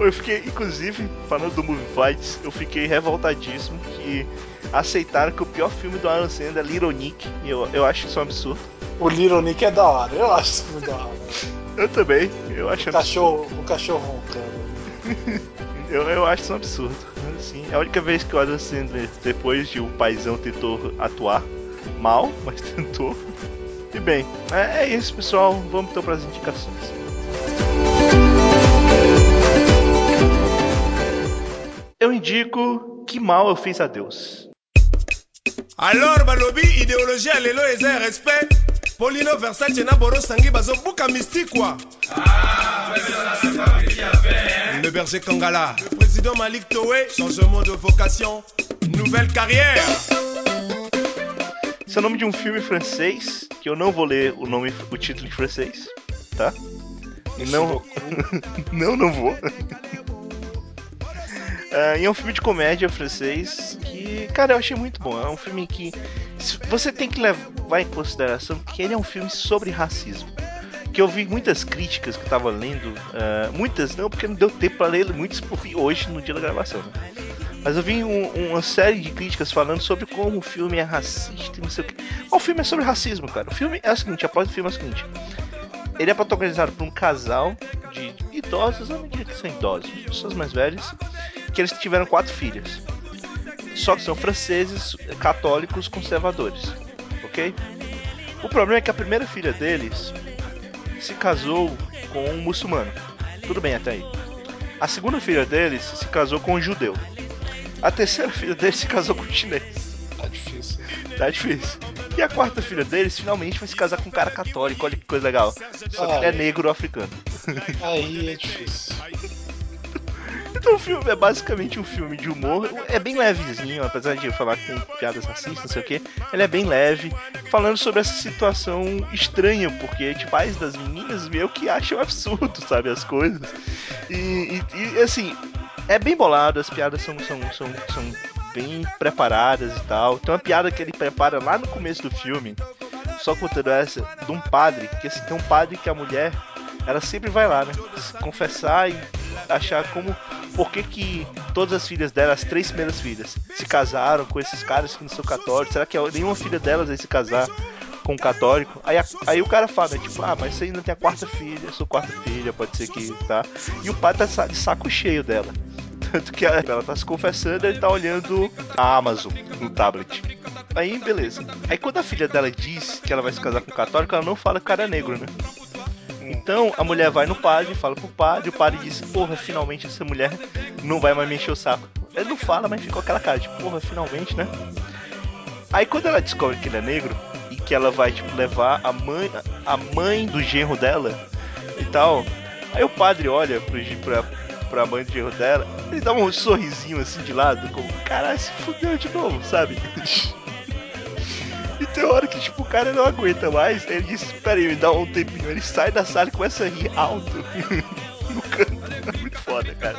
Eu fiquei, inclusive, falando do Movie Fights, eu fiquei revoltadíssimo que aceitaram que o pior filme do Alan Sandler é Little Nick. E eu, eu acho isso um absurdo. O Little Nick é da hora, eu acho esse filme da hora. Eu também, eu acho O absurdo. cachorro, o cachorro roncando. Eu, eu acho isso um absurdo. Assim, é a única vez que o Adam Sandler, depois de o paizão tentou atuar mal, mas tentou. E bem, é, é isso, pessoal. Vamos então para as indicações. Eu indico Que Mal Eu Fiz a Deus. alors balobi idéologie ya lelo eza respect polino versace na bazobuka mystique kwa le berger kangala le président malik towe changement de vocation nouvelle carrière Esse é o nome de um filme francês, que eu não vou ler o nome, o título em francês, tá? Não, não, não vou. É, e é um filme de comédia francês que, cara, eu achei muito bom. É um filme que você tem que levar em consideração que ele é um filme sobre racismo. Que eu vi muitas críticas que eu tava lendo, é, muitas não, porque não deu tempo pra ler muitas hoje no dia da gravação. Né? Mas eu vi um- uma série de críticas falando sobre como o filme é racista e não sei o que. O filme é sobre racismo, cara. O filme é o seguinte, a plot do filme é o seguinte. Ele é protagonizado por um casal de, idosos, eu não diria que são idosos, pessoas mais velhas, que eles tiveram quatro filhas. Só que são franceses católicos conservadores, ok? O problema é que a primeira filha deles se casou com um muçulmano. Tudo bem até aí. A segunda filha deles se casou com um judeu. A terceira filha deles se casou com um chinês. Tá difícil. Tá difícil. E a quarta filha deles finalmente vai se casar com um cara católico, olha que coisa legal. Só que ele é Ai. negro africano. Aí é difícil. Então o filme é basicamente um filme de humor. É bem levezinho, apesar de eu falar que tem piadas racistas, não sei o que. Ele é bem leve, falando sobre essa situação estranha, porque tipo, pais das meninas meio que acham absurdo, sabe, as coisas. E, e- e, assim, é bem bolado, as piadas são, são, são, são bem preparadas e tal. Tem uma piada que ele prepara lá no começo do filme, só contando essa, de um padre, que assim, tem um padre que a mulher, ela sempre vai lá, né? Confessar e achar como. Por que, que todas as filhas dela, as três primeiras filhas, se casaram com esses caras que não são católicos? Será que nenhuma filha delas vai se casar com um católico? Aí, a- aí o cara fala, né, tipo, ah, mas você ainda tem a quarta filha, sou quarta filha, pode ser que, tá? E o padre tá de saco cheio dela. Tanto que ela, tá se confessando ele tá olhando a Amazon no tablet. Aí, beleza. Aí quando a filha dela diz que ela vai se casar com um católico, ela não fala que o cara é negro, né? Então a mulher vai no padre, fala pro padre, o padre diz, porra, finalmente essa mulher não vai mais me encher o saco. Ele não fala, mas ficou aquela cara de, porra, finalmente, né? Aí quando ela descobre que ele é negro e que ela vai, tipo, levar a mãe, a mãe do genro dela e tal, aí o padre olha pro, pra, pra mãe do genro dela, ele dá um sorrisinho assim de lado, como, caralho, se fudeu de novo, sabe? E tem hora que, tipo, o cara não aguenta mais. Ele diz, pera aí, me dá um tempinho. Ele sai da sala e começa a rir alto. no canto. É muito foda, cara.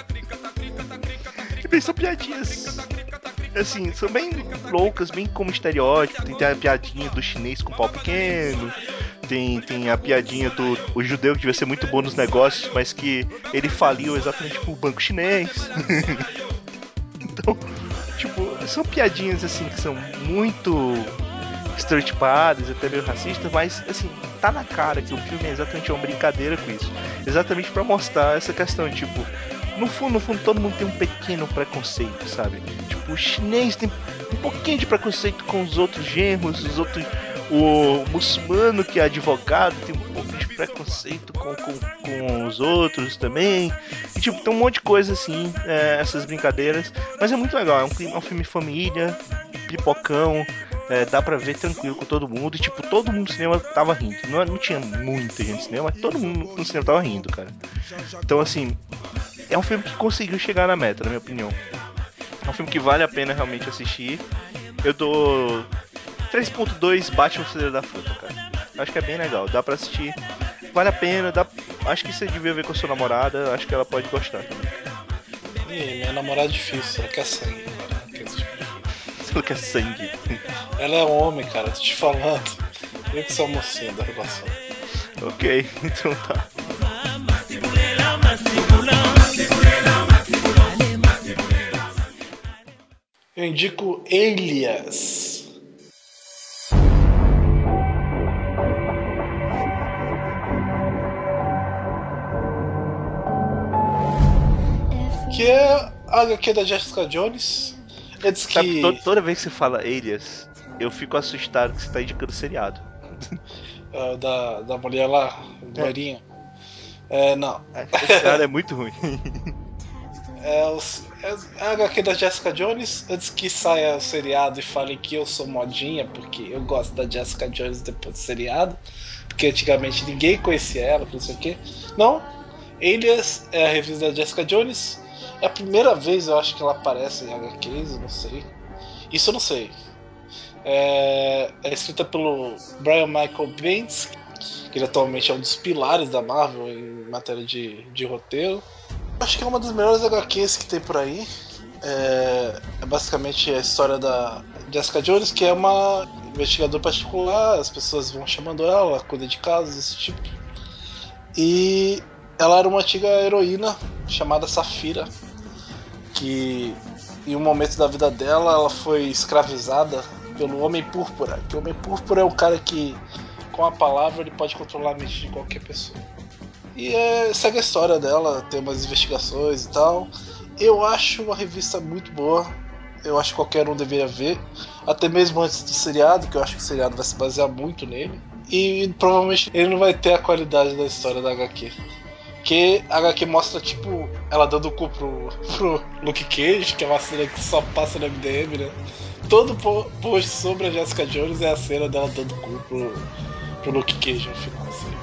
E bem, são piadinhas. Assim, são bem loucas, bem como estereótipo. Tem, tem a piadinha do chinês com pau pequeno. Tem, tem a piadinha do o judeu que devia ser muito bom nos negócios, mas que ele faliu exatamente com o banco chinês. então, tipo, são piadinhas assim que são muito estereotipadas, até meio racistas, mas assim, tá na cara que o filme é exatamente uma brincadeira com isso. Exatamente pra mostrar essa questão, tipo, no fundo, no fundo, todo mundo tem um pequeno preconceito, sabe? Tipo, o chinês tem um pouquinho de preconceito com os outros genros, os outros. O muçulmano que é advogado tem um pouco de preconceito com, com, com os outros também. E tipo, tem um monte de coisa assim, é, essas brincadeiras. Mas é muito legal, é um, é um filme família, pipocão, é, dá pra ver tranquilo com todo mundo. E, tipo, todo mundo no cinema tava rindo. Não, não tinha muita gente no cinema, mas todo mundo no cinema tava rindo, cara. Então, assim, é um filme que conseguiu chegar na meta, na minha opinião. É um filme que vale a pena realmente assistir. Eu dou 3.2 Batman Cidade da Fruta, cara. Acho que é bem legal, dá pra assistir. Vale a pena, dá... acho que você devia ver com a sua namorada, acho que ela pode gostar também. Ih, minha namorada é difícil, ela quer sangue, cara. Ela quer tipo quer sangue. Ela é homem, cara, tô te falando. Eu que sou a mocinha da relação. ok, então tá. Eu indico Elias. A HQ da Jessica Jones. Ele diz Sabe, que. to- toda vez que você fala Alias, eu fico assustado que você tá indicando seriado. ah, da, da mulher lá, loirinha. É, não. Esse seriado é muito ruim. É, os- é a HQ da Jessica Jones. Antes que saia o seriado e falem que eu sou modinha, porque eu gosto da Jessica Jones depois do seriado. Porque antigamente ninguém conhecia ela, não sei o quê. Não. Elias é a revista da Jessica Jones. É a primeira vez, eu acho, que ela aparece em HQs, eu não sei. Isso eu não sei. É, é escrita pelo Brian Michael Bendis, que ele atualmente é um dos pilares da Marvel em matéria de, de roteiro. Acho que é uma das melhores HQs que tem por aí. É, é basicamente a história da Jessica Jones, que é uma investigadora particular, as pessoas vão chamando ela, ela cuida de casos, esse tipo. E ela era uma antiga heroína chamada Safira, que em um momento da vida dela ela foi escravizada pelo Homem Púrpura. Que o Homem Púrpura é o cara que, com a palavra, ele pode controlar a mente de qualquer pessoa. E é, segue a história dela, tem umas investigações e tal. Eu acho uma revista muito boa. Eu acho que qualquer um deveria ver. Até mesmo antes do seriado, que eu acho que o seriado vai se basear muito nele. E provavelmente ele não vai ter a qualidade da história da HQ. Que a HQ mostra, tipo, ela dando o cu pro, pro Luke Cage, que é uma cena que só passa no MDM, né? Todo post sobre a Jessica Jones é a cena dela dando o cu pro, pro Luke Cage no final, assim.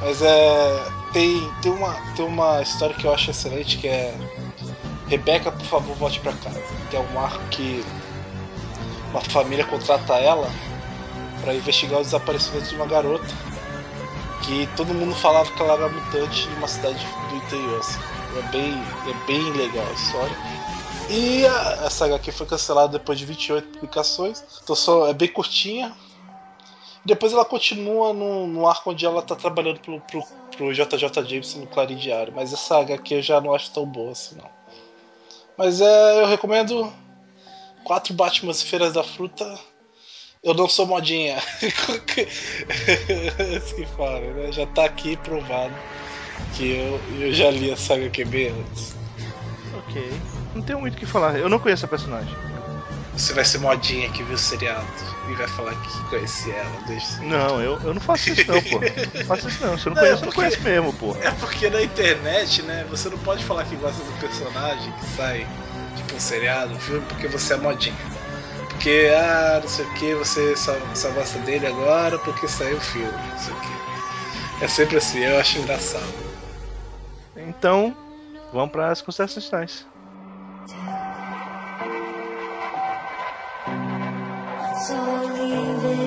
Mas é. Tem, tem, uma, tem uma história que eu acho excelente que é. Rebeca, por favor, volte para casa. Que é um arco que uma família contrata ela para investigar o desaparecimento de uma garota que todo mundo falava que ela era mutante em uma cidade do interior. Assim. É, bem, é bem legal a história. E a, essa HQ foi cancelada depois de 28 publicações. Então só, é bem curtinha. Depois ela continua no, no arco onde ela está trabalhando pro, pro, pro JJ Jameson no Clarim Diário. Mas essa HQ eu já não acho tão boa assim não. Mas é, eu recomendo quatro Batmans Feiras da Fruta eu não sou modinha. Que fala, né? Já tá aqui provado que eu, eu já li a saga QB antes. Ok. Não tenho muito o que falar. Eu não conheço a personagem. Você vai ser modinha que viu o seriado e vai falar que conhece ela desde Não, eu, eu não faço isso não, pô. Não faço isso não. Se eu não, não conheço, é porque, eu não conheço mesmo, pô. É porque na internet, né, você não pode falar que gosta do personagem que sai, tipo, um seriado, um filme, porque você é modinha porque, ah, não sei o que, você só, só gosta dele agora porque saiu o filme, não sei o que. É sempre assim, eu acho engraçado. Então, vamos para as considerações finais. So leave it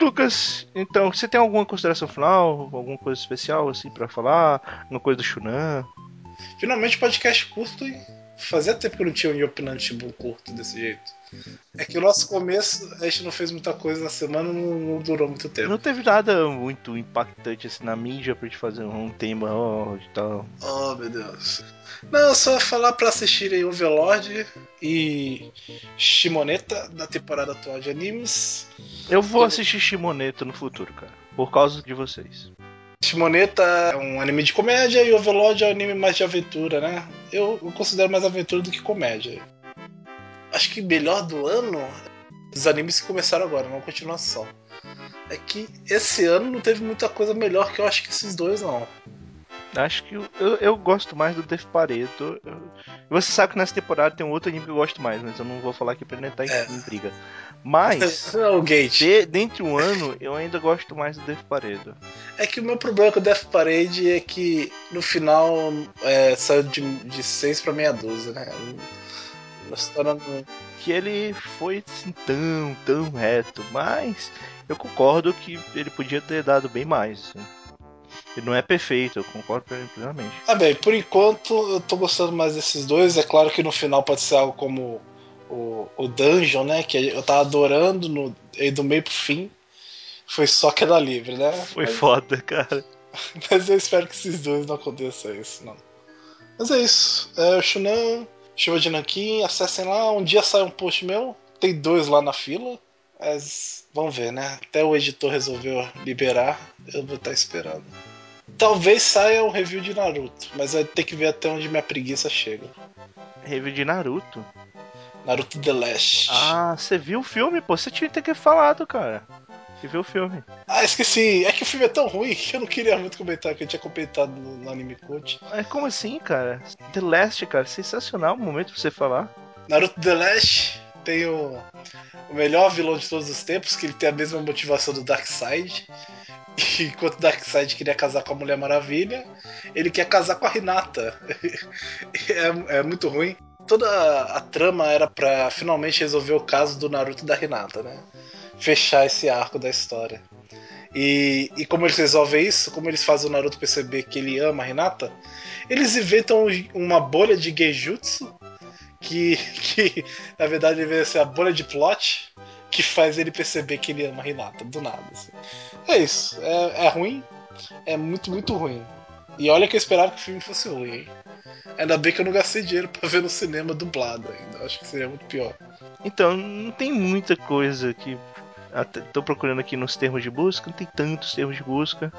Lucas, então, você tem alguma consideração final? Alguma coisa especial, assim, para falar? Alguma coisa do Shunan? Finalmente podcast curto e fazia tempo que eu não tinha um opinante curto desse jeito. É que o nosso começo, a gente não fez muita coisa na semana, não, não durou muito tempo. Não teve nada muito impactante assim na mídia pra gente fazer um tema oh, e tal. Oh, meu Deus. Não, só falar pra assistirem Overlord e Shimoneta da temporada atual de animes. Eu vou assistir Shimoneta no futuro, cara. Por causa de vocês. Shimoneta é um anime de comédia e Overlord é um anime mais de aventura, né? Eu, eu considero mais aventura do que comédia acho que melhor do ano dos animes que começaram agora, uma continuação. É que esse ano não teve muita coisa melhor que eu acho que esses dois, não. Acho que eu, eu, eu gosto mais do Death Pareto. Você sabe que nessa temporada tem um outro anime que eu gosto mais, mas eu não vou falar aqui pra não entrar é. em briga. Mas, o Gate. De, dentro um ano, eu ainda gosto mais do Death Pareto. É que o meu problema com o Death Parade é que no final é, saiu de, de 6 pra meia dúzia, né? Que ele foi assim, tão, tão reto, mas eu concordo que ele podia ter dado bem mais. Assim. Ele não é perfeito, eu concordo plenamente. Ah, bem, por enquanto eu tô gostando mais desses dois. É claro que no final pode ser algo como o, o Dungeon, né? Que eu tava adorando no, e do meio pro fim. Foi só queda livre, né? Foi Mas... foda, cara. Mas eu espero que esses dois não aconteçam isso, não. Mas é isso. É, o Shunan Chuva de Nanquim, acessem lá. Um dia sai um post meu, tem dois lá na fila. Mas vamos ver, né? Até o editor resolveu liberar, eu vou estar esperando. Talvez saia um review de Naruto, mas vai ter que ver até onde minha preguiça chega. Review de Naruto? Naruto The Last. Ah, você viu o filme? Pô, você tinha que ter falado, cara que ver o filme. Ah, esqueci. É que o filme é tão ruim que eu não queria muito comentar, que eu tinha comentado no, no Anime Coach. É como assim, cara? The Last, cara, sensacional o momento pra você falar. Naruto The Last tem o, o melhor vilão de todos os tempos, que ele tem a mesma motivação do Darkseid. Enquanto o Darkseid queria casar com a Mulher Maravilha, ele quer casar com a Hinata. é, é muito ruim toda a, trama era para finalmente resolver o caso do Naruto e da Hinata, né? fechar esse arco da história. E, e como eles resolvem isso, como eles fazem o Naruto perceber que ele ama a Hinata, eles inventam uma bolha de Genjutsu, que, que na verdade deve ser a bolha de plot, que faz ele perceber que ele ama a Hinata, do nada. Assim. É isso, é, é ruim, é muito, muito ruim. E olha que eu esperava que o filme fosse ruim, hein? Ainda bem que eu não gastei dinheiro pra ver no cinema dublado ainda. Acho que seria muito pior. Então, não tem muita coisa que. Estou procurando aqui nos termos de busca, não tem tantos termos de busca.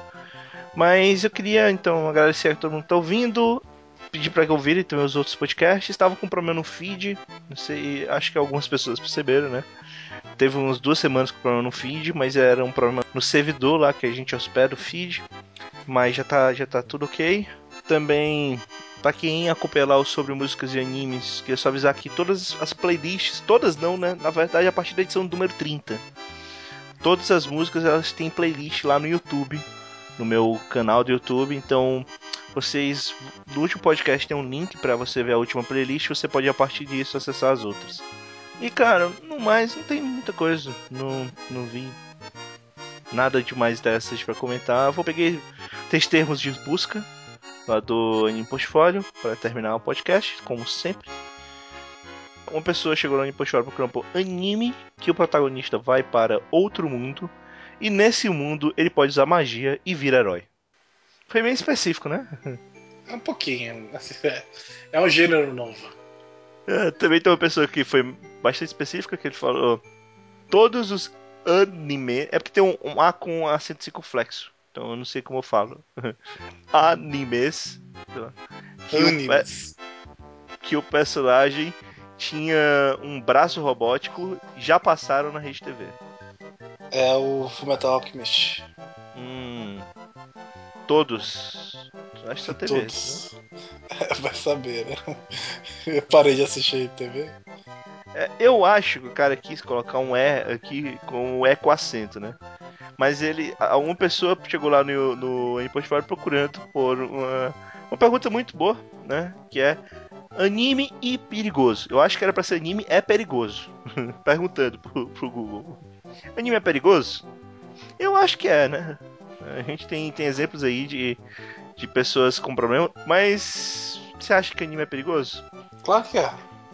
Mas eu queria então agradecer a todo mundo que está ouvindo, pedir para que ouvirem também os outros podcasts. Estava com problema no feed, não sei, acho que algumas pessoas perceberam, né? Teve umas duas semanas com problema no feed, mas era um problema no servidor lá que a gente hospeda o feed. Mas já tá, já tá tudo ok. Também Pra quem acompanha lá sobre músicas e animes, queria só avisar que todas as playlists, todas não, né? Na verdade, a partir da edição número 30. Todas as músicas elas têm playlist lá no YouTube, no meu canal do YouTube. Então, vocês no último podcast tem um link para você ver a última playlist. Você pode a partir disso acessar as outras. E cara, no mais não tem muita coisa. Não, não vi nada de mais dessas para comentar. Vou peguei três termos de busca lá do Anime Portfólio para terminar o podcast, como sempre. Uma pessoa chegou no Anime Portfólio procurando por anime que o protagonista vai para outro mundo e nesse mundo ele pode usar magia e vir herói. Foi bem específico, né? É um pouquinho. É, é um gênero novo. É, também tem uma pessoa que foi bastante específica que ele falou todos os anime é porque tem um, um A com acento circunflexo. Então eu não sei como eu falo. Animes. Que Animes. O, que o personagem tinha um braço robótico já passaram na Rede TV. É o Fullmetal Alchemist. Hum. Todos. Acho que só TV. Todos. Né? Vai saber, né? Eu parei de assistir TV. É, eu acho que o cara quis colocar um E aqui com o E com acento, né? Mas ele. Uma pessoa chegou lá no, no Impostório procurando por uma, uma pergunta muito boa, né? Que é anime e perigoso. Eu acho que era pra ser anime é perigoso. Perguntando pro, pro Google. Anime é perigoso? Eu acho que é, né? A gente tem, tem exemplos aí de, de pessoas com problema, mas você acha que anime é perigoso? Claro que é.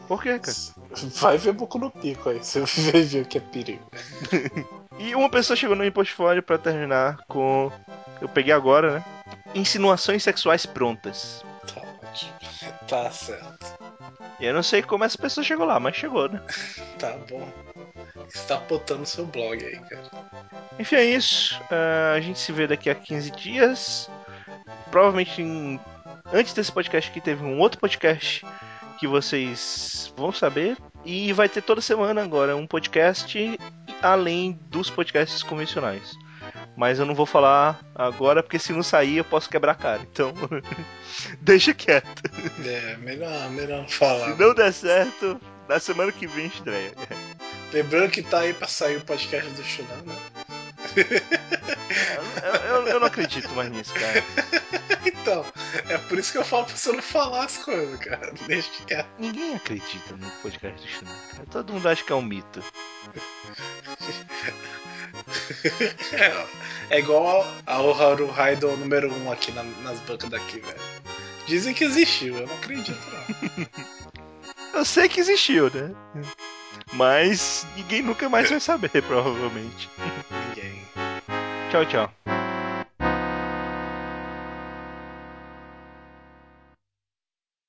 Por quê, cara? Vai ver Boku no Pico aí, você vai ver o que é perigo. E uma pessoa chegou no portfólio para terminar com. Eu peguei agora, né? Insinuações sexuais prontas. Tá ótimo. Tá certo. E eu não sei como essa pessoa chegou lá, mas chegou, né? Tá bom. Você tá botando seu blog aí, cara. Enfim, é isso. Uh, a gente se vê daqui a 15 dias. Provavelmente em... antes desse podcast aqui teve um outro podcast que vocês vão saber. E vai ter toda semana agora um podcast além dos podcasts convencionais. Mas eu não vou falar agora porque se não sair eu posso quebrar a cara. Então, deixa quieto. É, melhor, melhor não falar. Se não der certo, na semana que vem estreia. Lembrando que tá aí pra sair o podcast do Shonan, né? Eu, eu, eu, não acredito mais nisso, cara. Então, é por isso que eu falo pra você não falar as coisas, cara. Deixa. Ninguém acredita no podcast do Shonan, cara. Todo mundo acha que é um mito. é, é igual ao Haru Raido número 1 um aqui na, nas bancas daqui, velho. Dizem que existiu, eu não acredito, não. eu sei que existiu, né? Mas ninguém nunca mais vai saber, provavelmente. Tchau, tchau.